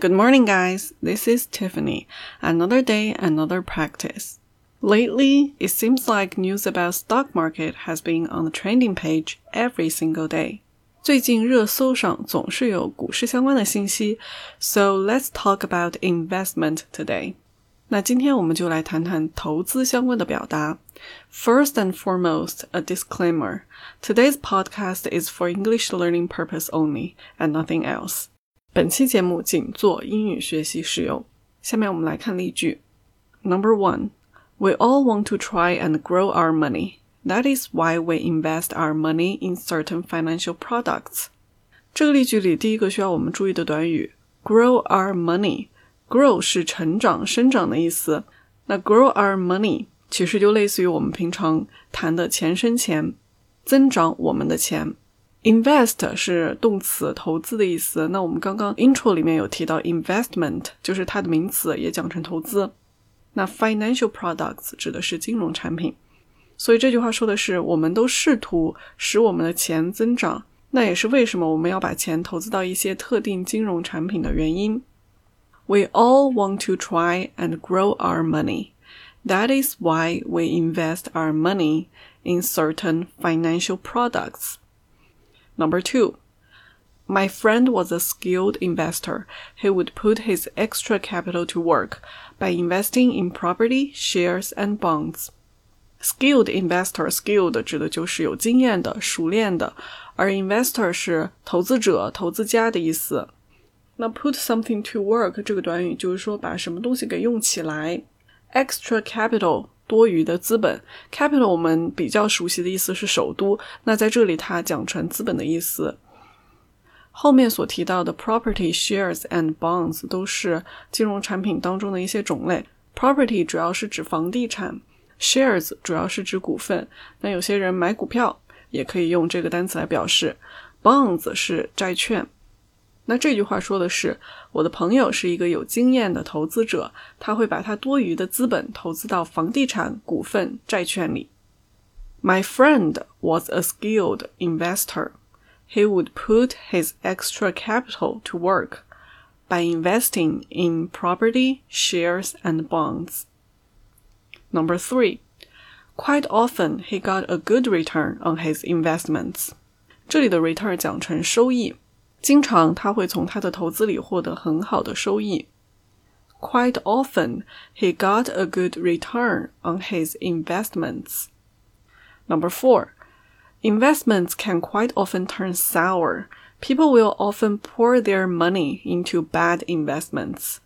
Good morning, guys. This is Tiffany. Another day, another practice. Lately, it seems like news about stock market has been on the trending page every single day. 最近热搜上总是有股市相关的信息，so let's talk about investment today. 那今天我们就来谈谈投资相关的表达。First and foremost, a disclaimer. Today's podcast is for English learning purpose only and nothing else. 本期节目仅做英语学习使用。下面我们来看例句。Number one, we all want to try and grow our money. That is why we invest our money in certain financial products. 这个例句里，第一个需要我们注意的短语 grow our money。grow 是成长、生长的意思。那 grow our money 其实就类似于我们平常谈的钱生钱，增长我们的钱。Invest 是动词，投资的意思。那我们刚刚 intro 里面有提到 investment，就是它的名词，也讲成投资。那 financial products 指的是金融产品。所以这句话说的是，我们都试图使我们的钱增长。那也是为什么我们要把钱投资到一些特定金融产品的原因。We all want to try and grow our money. That is why we invest our money in certain financial products. Number two, my friend was a skilled investor who would put his extra capital to work by investing in property, shares, and bonds. Skilled investor, skilled 指的就是有经验的、熟练的，而 investor 是投资者、投资家的意思。那 put something to work 这个短语就是说把什么东西给用起来。Extra capital 多余的资本，capital 我们比较熟悉的意思是首都，那在这里它讲成资本的意思。后面所提到的 property shares and bonds 都是金融产品当中的一些种类。property 主要是指房地产，shares 主要是指股份。那有些人买股票也可以用这个单词来表示。bonds 是债券。那这句话说的是，我的朋友是一个有经验的投资者，他会把他多余的资本投资到房地产、股份、债券里。My friend was a skilled investor. He would put his extra capital to work by investing in property, shares, and bonds. Number three, quite often he got a good return on his investments. 这里的 return 讲成收益。 经常他会从他的投资里获得很好的收益。Quite often, he got a good return on his investments. Number four, investments can quite often turn sour. People will often pour their money into bad investments.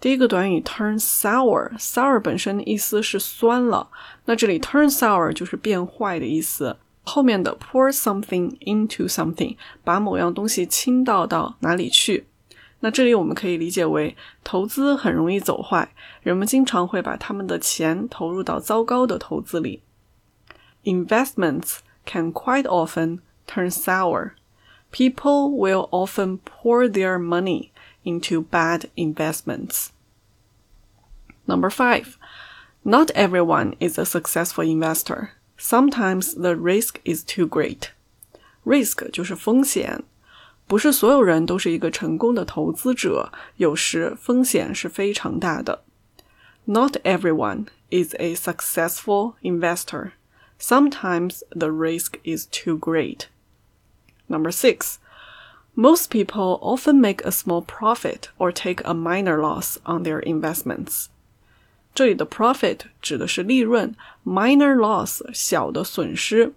第一个短语 turn sour，sour 本身意思是酸了，那这里 turn sour 就是变坏的意思。 后面的 pour something into something，把某样东西倾倒到哪里去？那这里我们可以理解为投资很容易走坏，人们经常会把他们的钱投入到糟糕的投资里。Investments can quite often turn sour. People will often pour their money into bad investments. Number five, not everyone is a successful investor. Sometimes the risk is too great. Risk 就是风险，不是所有人都是一个成功的投资者，有时风险是非常大的。Not everyone is a successful investor. Sometimes the risk is too great. Number six, most people often make a small profit or take a minor loss on their investments. 这里的 profit 指的是利润，minor loss 小的损失。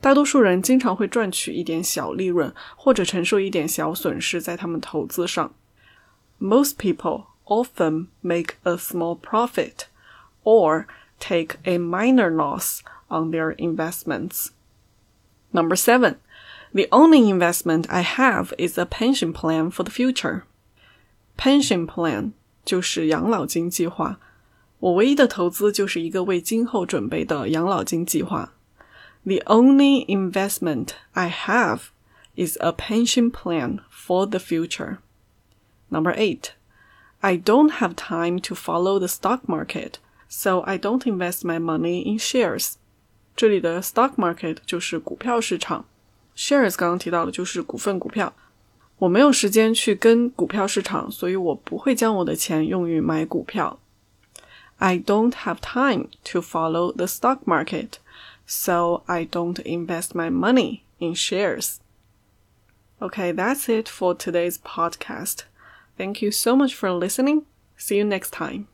大多数人经常会赚取一点小利润，或者承受一点小损失在他们投资上。Most people often make a small profit or take a minor loss on their investments. Number seven, the only investment I have is a pension plan for the future. Pension plan 就是养老金计划。 我唯一的投资就是一个为今后准备的养老金计划。The only investment I have is a pension plan for the future. Number eight, I don't have time to follow the stock market, so I don't invest my money in shares. 这里的 stock market 就是股票市场，shares 刚刚提到的就是股份股票。我没有时间去跟股票市场，所以我不会将我的钱用于买股票。I don't have time to follow the stock market, so I don't invest my money in shares. Okay, that's it for today's podcast. Thank you so much for listening. See you next time.